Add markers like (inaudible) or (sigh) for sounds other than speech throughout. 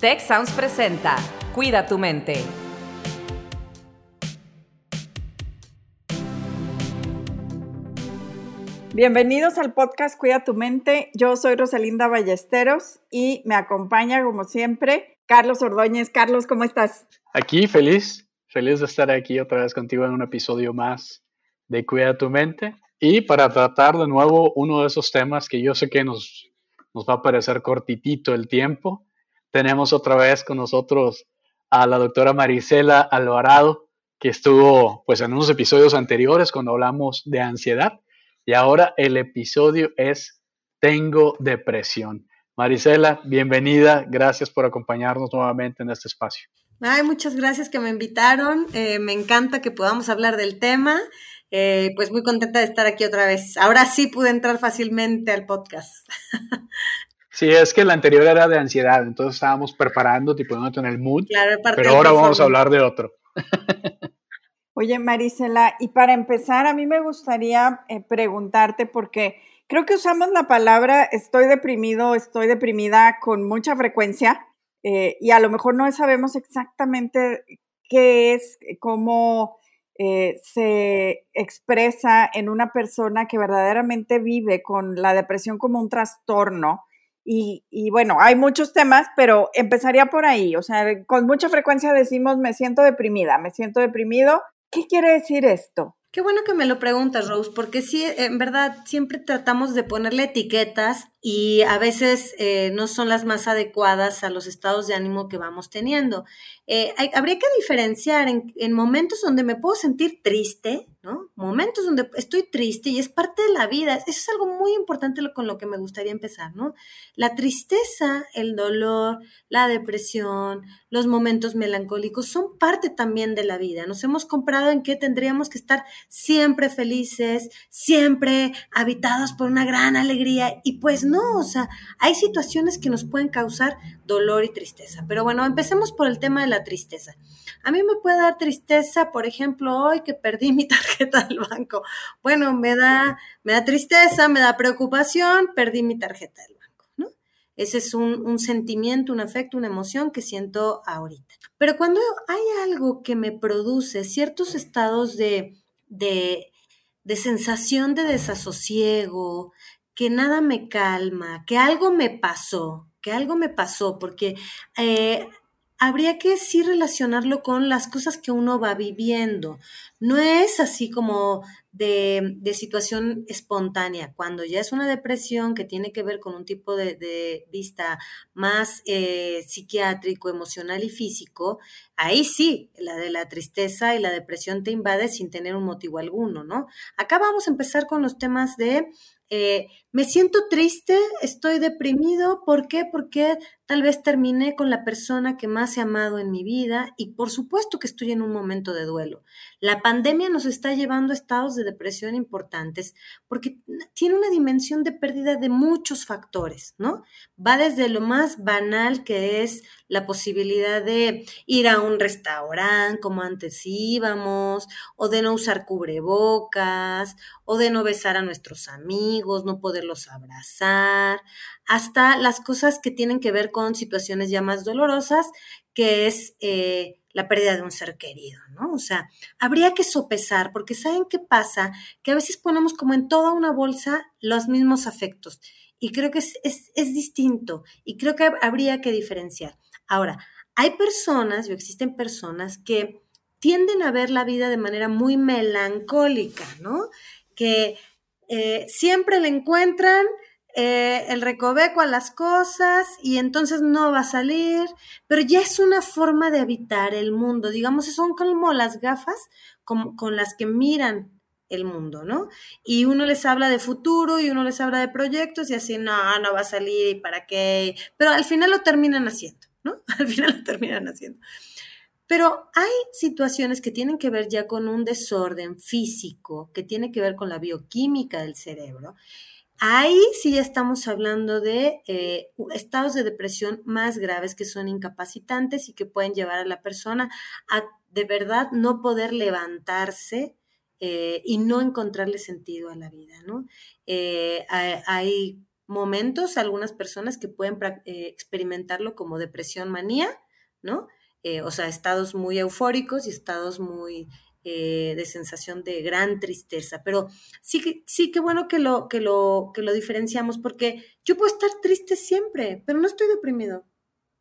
Tech Sounds presenta Cuida tu mente. Bienvenidos al podcast Cuida tu mente. Yo soy Rosalinda Ballesteros y me acompaña, como siempre, Carlos Ordóñez. Carlos, ¿cómo estás? Aquí, feliz, feliz de estar aquí otra vez contigo en un episodio más de Cuida tu mente y para tratar de nuevo uno de esos temas que yo sé que nos, nos va a parecer cortitito el tiempo. Tenemos otra vez con nosotros a la doctora Marisela Alvarado, que estuvo pues en unos episodios anteriores cuando hablamos de ansiedad y ahora el episodio es Tengo depresión. Marisela, bienvenida, gracias por acompañarnos nuevamente en este espacio. Ay, muchas gracias que me invitaron, eh, me encanta que podamos hablar del tema eh, pues muy contenta de estar aquí otra vez. Ahora sí pude entrar fácilmente al podcast. (laughs) Sí, es que la anterior era de ansiedad, entonces estábamos preparando, tipo, en el mood, claro, pero ahora vamos a hablar de otro. Oye, Marisela, y para empezar, a mí me gustaría eh, preguntarte, porque creo que usamos la palabra estoy deprimido, estoy deprimida con mucha frecuencia, eh, y a lo mejor no sabemos exactamente qué es, cómo eh, se expresa en una persona que verdaderamente vive con la depresión como un trastorno. Y, bueno, hay muchos temas, pero empezaría por ahí. O sea, con mucha frecuencia decimos, me siento deprimida, me siento deprimido. ¿Qué quiere decir esto? Qué bueno que me lo preguntas, Rose, porque sí, en verdad, siempre tratamos de ponerle etiquetas y a veces eh, no son las más adecuadas a los estados de ánimo que vamos teniendo. Eh, habría que diferenciar en, en, momentos donde me puedo sentir triste, Momentos donde estoy triste y es parte de la vida. Eso es algo muy importante con lo que me gustaría empezar, ¿no? La tristeza, el dolor, la depresión, los momentos melancólicos son parte también de la vida. Nos hemos comprado en que tendríamos que estar siempre felices, siempre habitados por una gran alegría y pues no, o sea, hay situaciones que nos pueden causar dolor y tristeza. Pero bueno, empecemos por el tema de la tristeza. A mí me puede dar tristeza, por ejemplo, hoy que perdí mi tarjeta del banco. Bueno, me da, me da tristeza, me da preocupación, perdí mi tarjeta del banco, ¿no? Ese es un, sentimiento, un afecto, una emoción que siento ahorita. Pero cuando hay algo que me produce ciertos estados de, de, sensación de desasosiego, que nada me calma, que algo me pasó, que algo me pasó, porque eh, habría que sí relacionarlo con las cosas que uno va viviendo. No es así como de, situación espontánea. Cuando ya es una depresión que tiene que ver con un tipo de, vista más eh, psiquiátrico, emocional y físico, ahí sí, la de la tristeza y la depresión te invade sin tener un motivo alguno, ¿no? Acá vamos a empezar con los temas de eh, me siento triste, estoy deprimido, ¿por qué? Porque tal vez terminé con la persona que más he amado en mi vida y por supuesto que estoy en un momento de duelo. La pandemia nos está llevando a estados de depresión importantes porque tiene una dimensión de pérdida de muchos factores, ¿no? Va desde lo más banal que es la posibilidad de ir a un restaurante como antes íbamos, o de no usar cubrebocas, o de no besar a nuestros amigos, no poderlos abrazar, hasta las cosas que tienen que ver con situaciones ya más dolorosas, que es eh, la pérdida de un ser querido, ¿no? O sea, habría que sopesar, porque ¿saben qué pasa? Que a veces ponemos como en toda una bolsa los mismos afectos. Y creo que es, es distinto y creo que habría que diferenciar. Ahora, hay personas, o existen personas que tienden a ver la vida de manera muy melancólica, ¿no? Que eh, siempre le encuentran eh, el recoveco a las cosas y entonces no va a salir, pero ya es una forma de habitar el mundo, digamos, son como las gafas con las que miran el mundo, ¿no? Y uno les habla de futuro y uno les habla de proyectos y así, no, no va a salir y para qué, pero al final lo terminan haciendo, ¿no? (laughs) Al final lo terminan haciendo. Pero hay situaciones que tienen que ver ya con un desorden físico, que tiene que ver con la bioquímica del cerebro. Ahí sí ya estamos hablando de eh, estados de depresión más graves que son incapacitantes y que pueden llevar a la persona a de verdad no poder levantarse eh, y no encontrarle sentido a la vida, ¿no? Eh, hay momentos algunas personas que pueden experimentarlo como depresión manía, ¿no? O sea, estados muy eufóricos y estados muy eh, de sensación de gran tristeza. Pero sí que, sí que bueno que lo, que, lo, que lo diferenciamos porque yo puedo estar triste siempre, pero no estoy deprimido.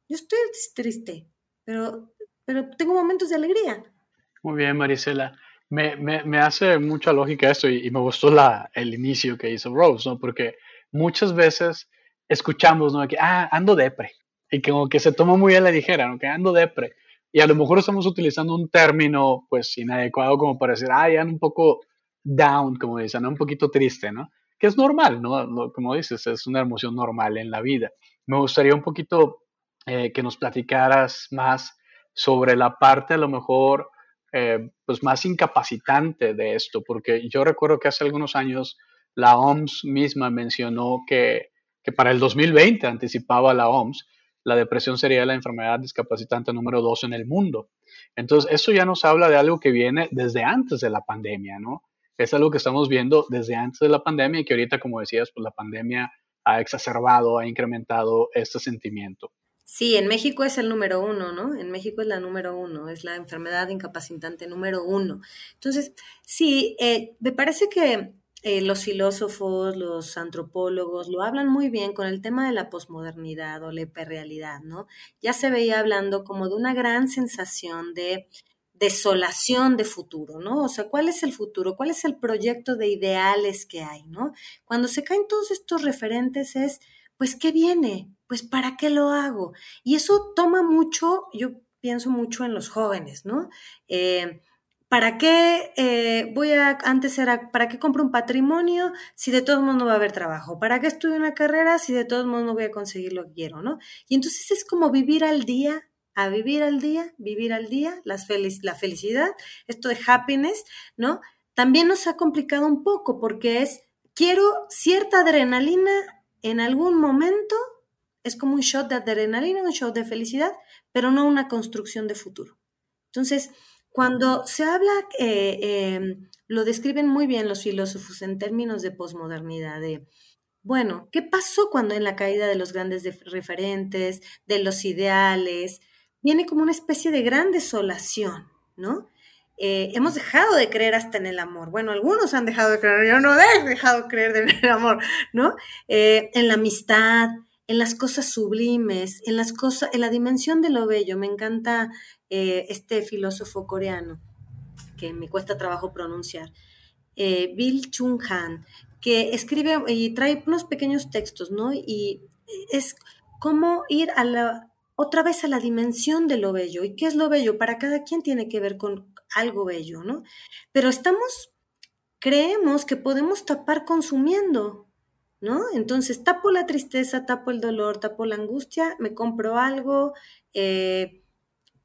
Yo estoy triste, pero, pero tengo momentos de alegría. Muy bien, Marisela. Me, me, me hace mucha lógica esto y, me gustó la, el inicio que hizo Rose, ¿no? Porque muchas veces escuchamos, ¿no? Que, ah, ando depre. Y como que se toma muy a la ligera, ¿no? Que ando depre. Y a lo mejor estamos utilizando un término, pues, inadecuado como para decir, ah, ya un poco down, como dicen, un poquito triste, ¿no? Que es normal, ¿no? Como dices, es una emoción normal en la vida. Me gustaría un poquito eh, que nos platicaras más sobre la parte, a lo mejor, eh, pues, más incapacitante de esto, porque yo recuerdo que hace algunos años la OMS misma mencionó que, para el 2020 anticipaba la OMS, la depresión sería la enfermedad discapacitante número dos en el mundo. Entonces, eso ya nos habla de algo que viene desde antes de la pandemia, ¿no? Es algo que estamos viendo desde antes de la pandemia y que ahorita, como decías, pues la pandemia ha exacerbado, ha incrementado este sentimiento. Sí, en México es el número uno, ¿no? En México es la número uno, es la enfermedad incapacitante número uno. Entonces, sí, eh, me parece que eh, los filósofos, los antropólogos lo hablan muy bien con el tema de la posmodernidad o la hiperrealidad, ¿no? Ya se veía hablando como de una gran sensación de desolación de futuro, ¿no? O sea, ¿cuál es el futuro? ¿Cuál es el proyecto de ideales que hay, ¿no? Cuando se caen todos estos referentes es, pues, ¿qué viene? Pues, ¿para qué lo hago? Y eso toma mucho, yo pienso mucho en los jóvenes, ¿no? Eh, ¿Para qué eh, voy a, antes era, ¿para qué compro un patrimonio si de todos modos no va a haber trabajo? ¿Para qué estudio una carrera si de todos modos no voy a conseguir lo que quiero, no? Y entonces es como vivir al día, a vivir al día, vivir al día, la felicidad, esto de happiness, ¿no? También nos ha complicado un poco porque es, quiero cierta adrenalina en algún momento, es como un shot de adrenalina, un shot de felicidad, pero no una construcción de futuro. Entonces, cuando se habla, eh, em, lo describen muy bien los filósofos en términos de posmodernidad, de, bueno, ¿qué pasó cuando en la caída de los grandes referentes, de los ideales, viene como una especie de gran desolación, ¿no? Eh, hemos dejado de creer hasta en el amor. Bueno, algunos han dejado de creer, yo no he dejado de creer en el amor, ¿no? Eh, en la amistad, en las cosas sublimes, en las cosas, en la dimensión de lo bello. Me encanta eh, este filósofo coreano, que me cuesta trabajo pronunciar, eh, Bill Chung Han, que escribe y trae unos pequeños textos, ¿no? Y es cómo ir a la, otra vez a la dimensión de lo bello. ¿Y qué es lo bello? Para cada quien tiene que ver con algo bello, ¿no? Pero estamos, creemos que podemos tapar consumiendo, ¿no? Entonces tapo la tristeza, tapo el dolor, tapo la angustia, me compro algo, eh,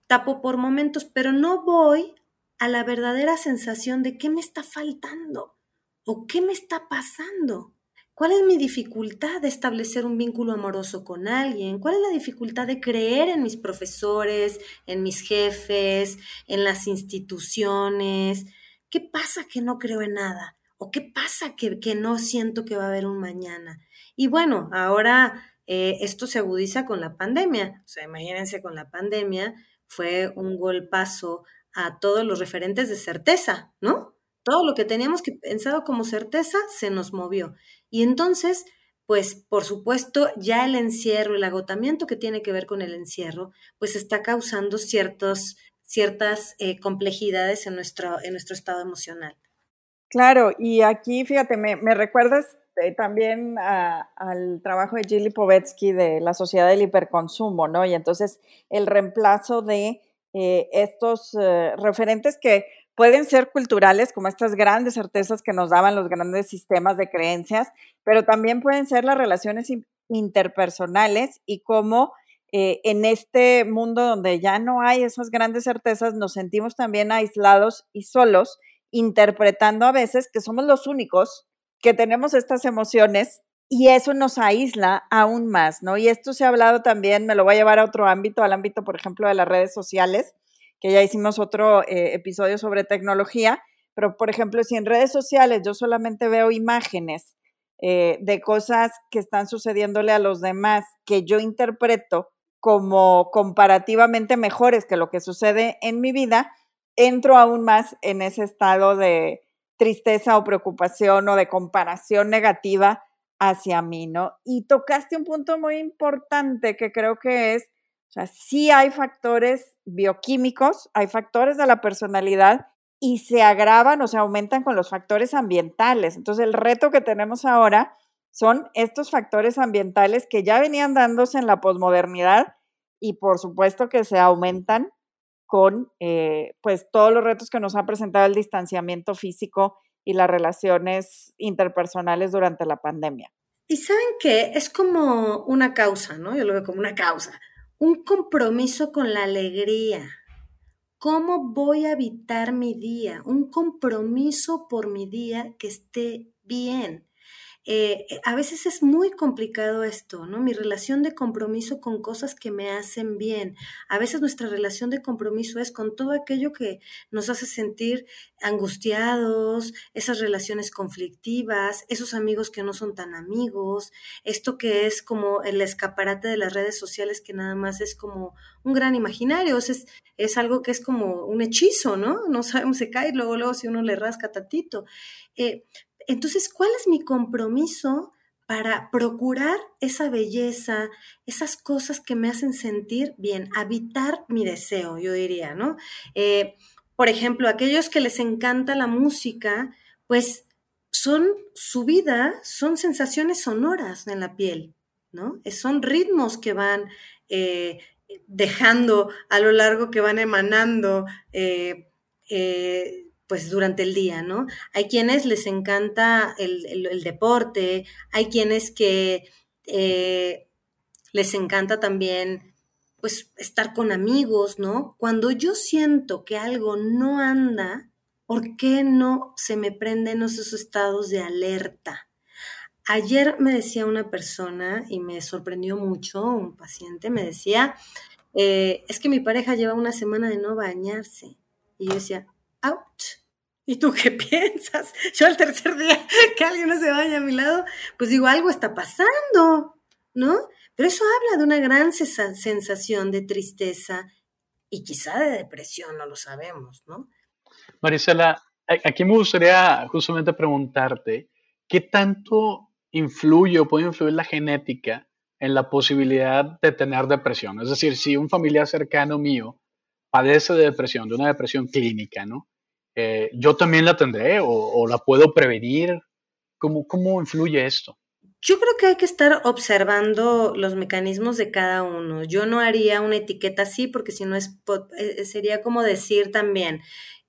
tapo por momentos, pero no voy a la verdadera sensación de qué me está faltando o qué me está pasando. ¿Cuál es mi dificultad de establecer un vínculo amoroso con alguien? ¿Cuál es la dificultad de creer en mis profesores, en mis jefes, en las instituciones? ¿Qué pasa que no creo en nada? ¿O qué pasa que, no siento que va a haber un mañana? Y bueno, ahora eh, esto se agudiza con la pandemia. O sea, imagínense con la pandemia, fue un golpazo a todos los referentes de certeza, ¿no? Todo lo que teníamos pensado como certeza se nos movió. Y entonces, pues por supuesto, ya el encierro, el agotamiento que tiene que ver con el encierro, pues está causando ciertas eh, complejidades en nuestro estado emocional. Claro, y aquí, fíjate, me, recuerdas eh, también al trabajo de Gilly Povetsky de la Sociedad del Hiperconsumo, ¿no? Y entonces el reemplazo de eh, estos eh, referentes que pueden ser culturales, como estas grandes certezas que nos daban los grandes sistemas de creencias, pero también pueden ser las relaciones interpersonales y cómo en este mundo donde ya no hay esas grandes certezas, nos sentimos también aislados y solos, interpretando a veces que somos los únicos que tenemos estas emociones y eso nos aísla aún más, ¿no? Y esto se ha hablado también, me lo voy a llevar a otro ámbito, al ámbito, por ejemplo, de las redes sociales, que ya hicimos otro eh, episodio sobre tecnología, pero, por ejemplo, si en redes sociales yo solamente veo imágenes eh, de cosas que están sucediéndole a los demás que yo interpreto como comparativamente mejores que lo que sucede en mi vida, entro aún más en ese estado de tristeza o preocupación o de comparación negativa hacia mí, ¿no? Y tocaste un punto muy importante que creo que es, o sea, sí hay factores bioquímicos, hay factores de la personalidad y se agravan o se aumentan con los factores ambientales. Entonces, el reto que tenemos ahora son estos factores ambientales que ya venían dándose en la posmodernidad y por supuesto que se aumentan con eh, pues todos los retos que nos ha presentado el distanciamiento físico y las relaciones interpersonales durante la pandemia. Y saben que es como una causa, ¿no? Yo lo veo como una causa, un compromiso con la alegría, ¿Cómo voy a habitar mi día? Un compromiso por mi día que esté bien. Eh, eh, a veces es muy complicado esto, ¿no? Mi relación de compromiso con cosas que me hacen bien. A veces nuestra relación de compromiso es con todo aquello que nos hace sentir angustiados, esas relaciones conflictivas, esos amigos que no son tan amigos, esto que es como el escaparate de las redes sociales que nada más es como un gran imaginario, es, es algo que es como un hechizo, ¿no? No sabemos, se cae luego, luego si uno le rasca tantito. Eh, entonces, ¿cuál es mi compromiso para procurar esa belleza, esas cosas que me hacen sentir bien, habitar mi deseo, yo diría, ¿no? Eh, por ejemplo, aquellos que les encanta la música, pues son su vida, son sensaciones sonoras en la piel, ¿no? Son ritmos que van eh, dejando a lo largo, que van emanando. Eh, pues durante el día, ¿no? Hay quienes les encanta el, deporte, hay quienes que eh, les encanta también pues estar con amigos, ¿no? Cuando yo siento que algo no anda, ¿por qué no se me prenden esos estados de alerta? Ayer me decía una persona y me sorprendió mucho, un paciente me decía, eh, es que mi pareja lleva una semana de no bañarse. Y yo decía, ouch, ¿Y tú qué (laughs) piensas? Yo al tercer día (laughs) que alguien no se vaya a mi lado, pues digo, algo está pasando, ¿no? Pero eso habla de una gran sensación de tristeza y quizá de depresión, no lo sabemos, ¿no? Marisela, aquí me gustaría justamente preguntarte, ¿qué tanto influye o puede influir la genética en la posibilidad de tener depresión? Es decir, si un familiar cercano mío padece de depresión, de una depresión clínica, ¿no? Eh, yo también la tendré o, la puedo prevenir. ¿Cómo, ¿Cómo influye esto? Yo creo que hay que estar observando los mecanismos de cada uno. Yo no haría una etiqueta así porque si no es, eh, sería como decir también,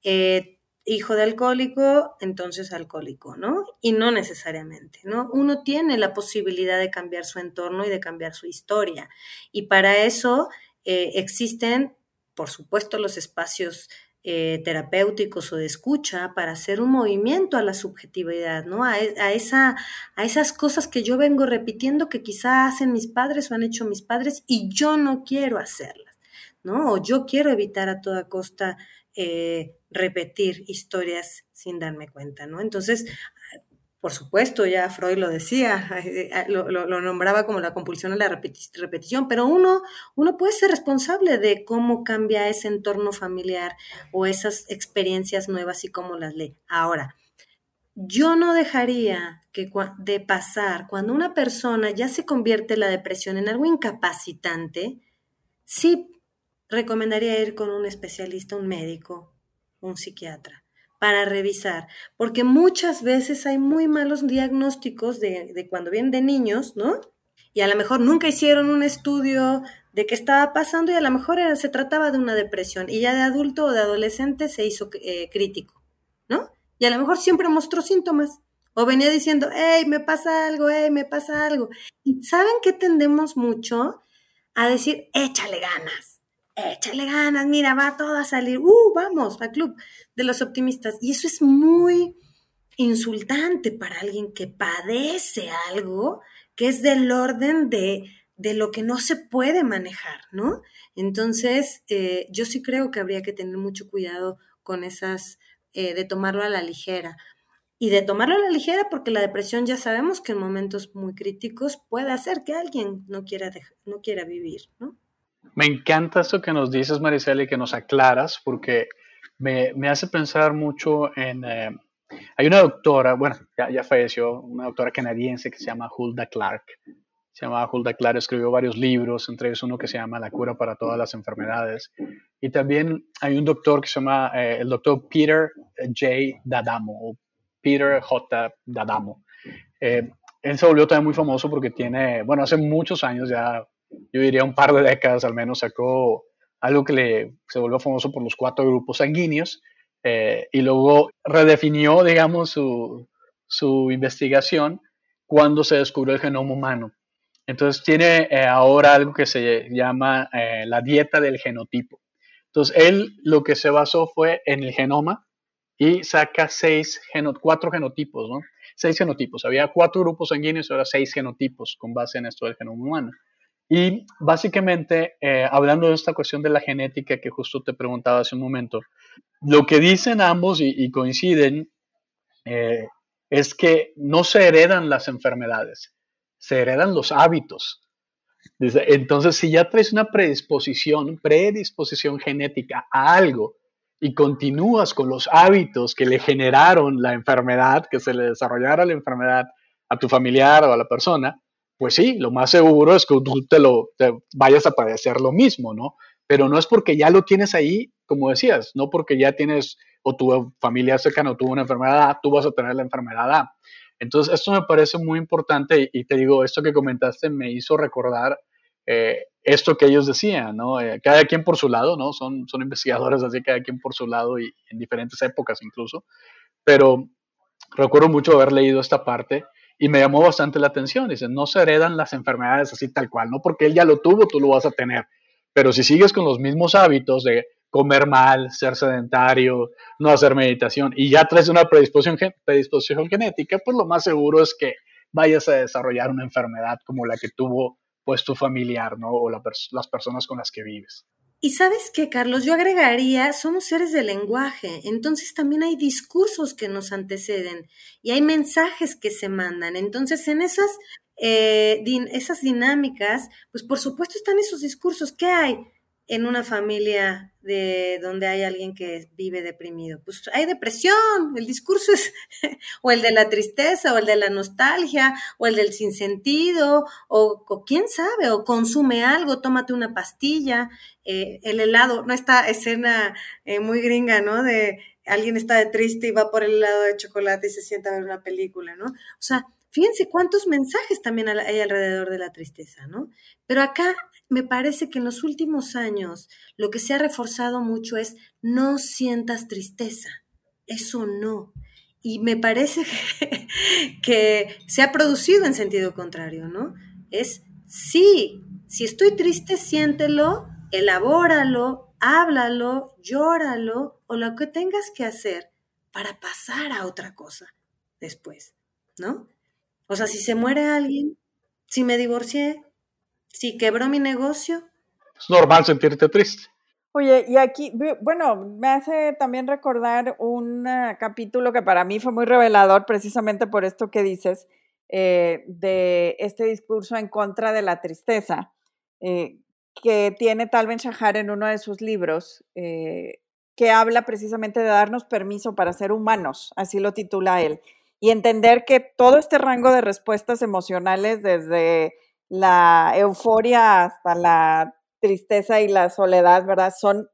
eh, hijo de alcohólico, entonces alcohólico, ¿no? Y no necesariamente, ¿no? Uno tiene la posibilidad de cambiar su entorno y de cambiar su historia. Y para eso existen, por supuesto, los espacios eh, terapéuticos o de escucha para hacer un movimiento a la subjetividad, ¿no? A, e, a, esa, a esas cosas que yo vengo repitiendo que quizá hacen mis padres o han hecho mis padres y yo no quiero hacerlas, ¿no? O yo quiero evitar a toda costa eh, repetir historias sin darme cuenta, ¿no? Entonces, por supuesto, ya Freud lo decía, eh, eh, lo, nombraba como la compulsión a la repetición, pero uno, uno puede ser responsable de cómo cambia ese entorno familiar o esas experiencias nuevas y cómo las lee. Ahora, yo no dejaría que de pasar cuando una persona ya se convierte la depresión en algo incapacitante, sí recomendaría ir con un especialista, un médico, un psiquiatra para revisar, porque muchas veces hay muy malos diagnósticos de, cuando vienen de niños, ¿no? Y a lo mejor nunca hicieron un estudio de qué estaba pasando y a lo mejor se trataba de una depresión y ya de adulto o de adolescente se hizo eh, crítico, ¿no? Y a lo mejor siempre mostró síntomas o venía diciendo, hey, me pasa algo, hey, me pasa algo. Y saben que tendemos mucho a decir, échale ganas échale ganas, mira, va todo a salir, uh, vamos al club de los optimistas. Y eso es muy insultante para alguien que padece algo que es del orden de, de lo que no se puede manejar, ¿no? Entonces, eh, yo sí creo que habría que tener mucho cuidado con esas, eh, de tomarlo a la ligera. y de tomarlo a la ligera porque la depresión ya sabemos que en momentos muy críticos puede hacer que alguien no quiera, no quiera vivir, ¿no? Me encanta esto que nos dices, Maricela, y que nos aclaras, porque me, me hace pensar mucho en... Eh, hay una doctora, bueno, ya, ya, falleció, una doctora canadiense que se llama Hulda Clark. Se llama Hulda Clark, escribió varios libros, entre ellos uno que se llama La cura para todas las enfermedades. Y también hay un doctor que se llama eh, el doctor Peter J. Dadamo, o Peter J. Dadamo. Eh, él se volvió también muy famoso porque tiene, bueno, hace muchos años ya, yo diría un par de décadas al menos, sacó algo que se volvió famoso por los cuatro grupos sanguíneos eh, y luego redefinió, digamos, su, su, investigación cuando se descubrió el genoma humano. Entonces tiene eh, ahora algo que se llama la dieta del genotipo. Entonces él lo que se basó fue en el genoma y saca seis cuatro genotipos, ¿no? Seis genotipos. Había cuatro grupos sanguíneos, ahora seis genotipos con base en esto del genoma humano. Y básicamente, eh, hablando de esta cuestión de la genética que justo te preguntaba hace un momento, lo que dicen ambos y, coinciden eh, es que no se heredan las enfermedades, se heredan los hábitos. Entonces, si ya traes una predisposición, predisposición genética a algo, y continúas con los hábitos que le generaron la enfermedad, que se le desarrollara la enfermedad a tu familiar o a la persona, pues sí, lo más seguro es que tú te lo vayas a padecer lo mismo, ¿no? Pero no es porque ya lo tienes ahí, como decías, no porque ya tienes o tu familia cercana tuvo una enfermedad tú vas a tener la enfermedad A. Entonces, esto me parece muy importante y, te digo, esto que comentaste me hizo recordar eh, esto que ellos decían, ¿no? Eh, cada quien por su lado, ¿no? Son, son investigadores, así cada quien por su lado y en diferentes épocas incluso. Pero recuerdo mucho haber leído esta parte y me llamó bastante la atención. Dicen, no se heredan las enfermedades así tal cual, no porque él ya lo tuvo, tú lo vas a tener. Pero si sigues con los mismos hábitos de comer mal, ser sedentario, no hacer meditación y ya traes una predisposición, predisposición genética, pues lo más seguro es que vayas a desarrollar una enfermedad como la que tuvo pues tu familiar, ¿no? O las personas con las que vives. Y sabes qué, Carlos, yo agregaría, somos seres de lenguaje, entonces también hay discursos que nos anteceden y hay mensajes que se mandan. Entonces, en esas, eh, esas dinámicas, pues por supuesto están esos discursos. ¿Qué hay? En una familia de donde hay alguien que vive deprimido? Pues hay depresión, el discurso es (laughs) o el de la tristeza, o el de la nostalgia, o el del sinsentido, o, o quién sabe, o consume algo, tómate una pastilla, eh, el helado, no esta escena eh, muy gringa, ¿no? De alguien está de triste y va por el helado de chocolate y se sienta a ver una película, ¿no? O sea, fíjense cuántos mensajes también hay alrededor de la tristeza, ¿no? Pero acá me parece que en los últimos años lo que se ha reforzado mucho es no sientas tristeza. Eso no. Y me parece (laughs) que, se ha producido en sentido contrario, ¿no? Es sí, si estoy triste, siéntelo, elabóralo, háblalo, llóralo o lo que tengas que hacer para pasar a otra cosa después, ¿no? O sea, si se muere alguien, si me divorcié, si quebró mi negocio. Es normal sentirte triste. Oye, y aquí, bueno, me hace también recordar un ah, capítulo que para mí fue muy revelador precisamente por esto que dices, eh, de este discurso en contra de la tristeza, eh, que tiene Tal Ben Shahar en uno de sus libros, eh, que habla precisamente de darnos permiso para ser humanos, así lo titula él, y entender que todo este rango de respuestas emocionales desde la euforia hasta la tristeza y la soledad, ¿verdad? Son,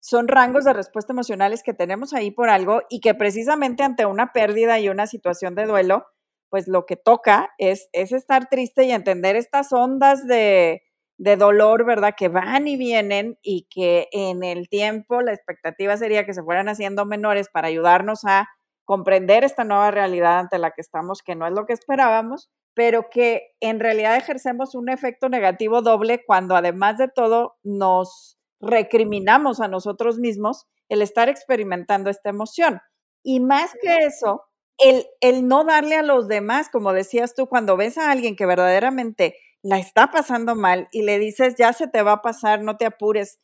son rangos de respuesta emocionales que tenemos ahí por algo y que precisamente ante una pérdida y una situación de duelo, pues lo que toca es, es estar triste y entender estas ondas de, de dolor, ¿verdad? Que van y vienen y que en el tiempo la expectativa sería que se fueran haciendo menores para ayudarnos a comprender esta nueva realidad ante la que estamos, que no es lo que esperábamos, pero que en realidad ejercemos un efecto negativo doble cuando además de todo nos recriminamos a nosotros mismos el estar experimentando esta emoción. Y más que eso, el, el no darle a los demás, como decías tú, cuando ves a alguien que verdaderamente la está pasando mal y le dices, ya se te va a pasar, no te apures,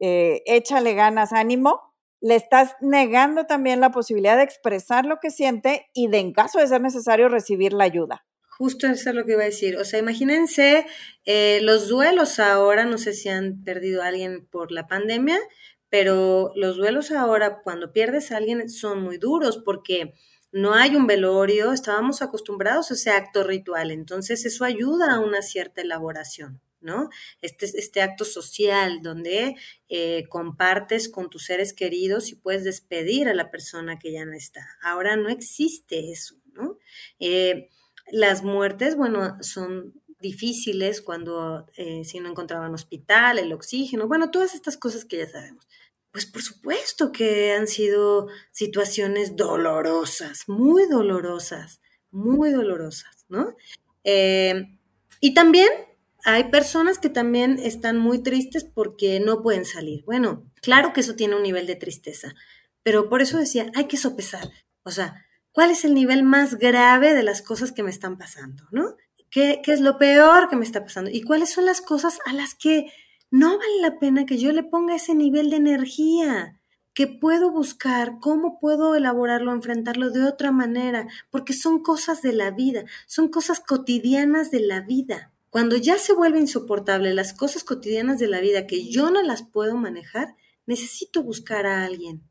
eh, échale ganas, ánimo, le estás negando también la posibilidad de expresar lo que siente y de, en caso de ser necesario, recibir la ayuda. Justo eso es lo que iba a decir. O sea, imagínense eh, los duelos ahora, no sé si han perdido a alguien por la pandemia, pero los duelos ahora, cuando pierdes a alguien, son muy duros porque no hay un velorio, estábamos acostumbrados a ese acto ritual, entonces eso ayuda a una cierta elaboración. ¿no? Este, este acto social donde eh, compartes con tus seres queridos y puedes despedir a la persona que ya no está. Ahora no existe eso, ¿no? Eh, las muertes, bueno, son difíciles cuando eh, si no encontraban hospital, el oxígeno, bueno, todas estas cosas que ya sabemos. Pues por supuesto que han sido situaciones dolorosas, muy dolorosas, muy dolorosas, ¿no? y también hay personas que también están muy tristes porque no pueden salir. Bueno, claro que eso tiene un nivel de tristeza, pero por eso decía, hay que sopesar. O sea, ¿cuál es el nivel más grave de las cosas que me están pasando? ¿No? ¿Qué, qué es lo peor que me está pasando? ¿Y cuáles son las cosas a las que no vale la pena que yo le ponga ese nivel de energía? que puedo buscar, cómo puedo elaborarlo, enfrentarlo de otra manera, porque son cosas de la vida, son cosas cotidianas de la vida. Cuando ya se vuelve insoportable las cosas cotidianas de la vida que yo no las puedo manejar, necesito buscar a alguien.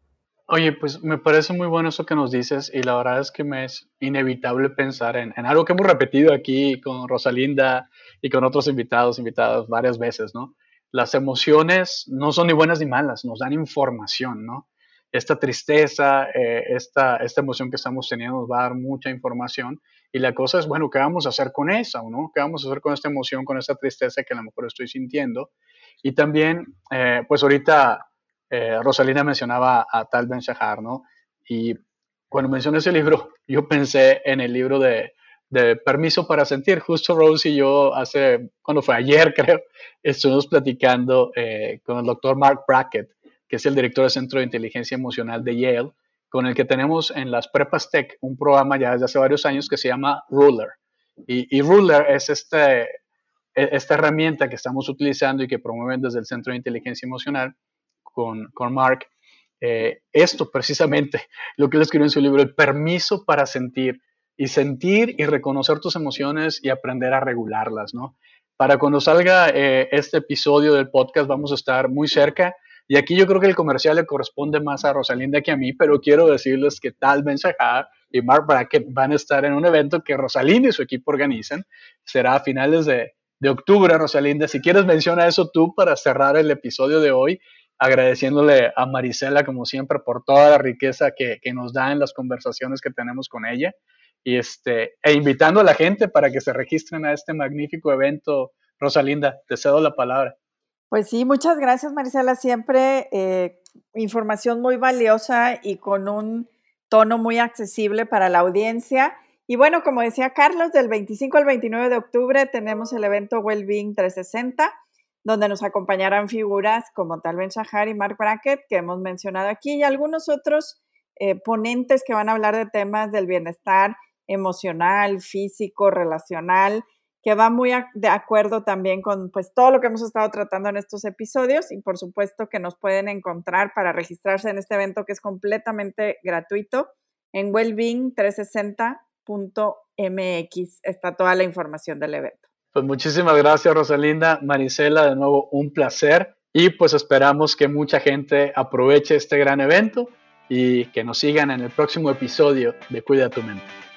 Oye, pues me parece muy bueno eso que nos dices y la verdad es que me es inevitable pensar en, algo que hemos repetido aquí con Rosalinda y con otros invitados, invitadas varias veces, ¿no? Las emociones no son ni buenas ni malas, nos dan información, ¿no? Esta tristeza, eh, esta, esta emoción que estamos teniendo nos va a dar mucha información y la cosa es, bueno, ¿qué vamos a hacer con esa? ¿no? ¿Qué vamos a hacer con esta emoción, con esta tristeza que a lo mejor estoy sintiendo? Y también, eh, pues ahorita eh, Rosalina mencionaba a Tal Ben Shahar, ¿no? Y cuando mencioné ese libro, (laughs) yo pensé en el libro de, de Permiso para Sentir. Justo Rose y yo hace, cuando fue ayer (laughs) creo, estuvimos platicando eh, con el doctor Mark Brackett, que es el director del Centro de Inteligencia Emocional de Yale, con el que tenemos en las Prepas Tech un programa ya desde hace varios años que se llama Ruler. Y, Ruler es este, e, esta herramienta que estamos utilizando y que promueven desde el Centro de Inteligencia Emocional con, con Mark. Eh, esto precisamente, (laughs) lo que él escribió en su libro, el permiso para sentir y sentir y reconocer tus emociones y aprender a regularlas, ¿no? Para cuando salga eh, este episodio del podcast vamos a estar muy cerca y aquí yo creo que el comercial le corresponde más a Rosalinda que a mí, pero quiero decirles que Tal Ben y Mark Brackett van a estar en un evento que Rosalinda y su equipo organizan. Será a finales de, de octubre, Rosalinda. Si quieres, menciona eso tú para cerrar el episodio de hoy, agradeciéndole a Marisela, como siempre, por toda la riqueza que, que nos da en las conversaciones que tenemos con ella. Y este, e invitando a la gente para que se registren a este magnífico evento. Rosalinda, te cedo la palabra. Pues sí, muchas gracias Marisela, siempre eh, información muy valiosa y con un tono muy accesible para la audiencia. Y bueno, como decía Carlos, del 25 al 29 de octubre tenemos el evento Wellbeing 360, donde nos acompañarán figuras como Tal Ben Shahar y Mark Brackett, que hemos mencionado aquí, y algunos otros eh, ponentes que van a hablar de temas del bienestar emocional, físico, relacional que va muy de acuerdo también con pues todo lo que hemos estado tratando en estos episodios y por supuesto que nos pueden encontrar para registrarse en este evento que es completamente gratuito en wellbeing360.mx está toda la información del evento. Pues muchísimas gracias Rosalinda, Marisela, de nuevo un placer y pues esperamos que mucha gente aproveche este gran evento y que nos sigan en el próximo episodio de Cuida tu mente.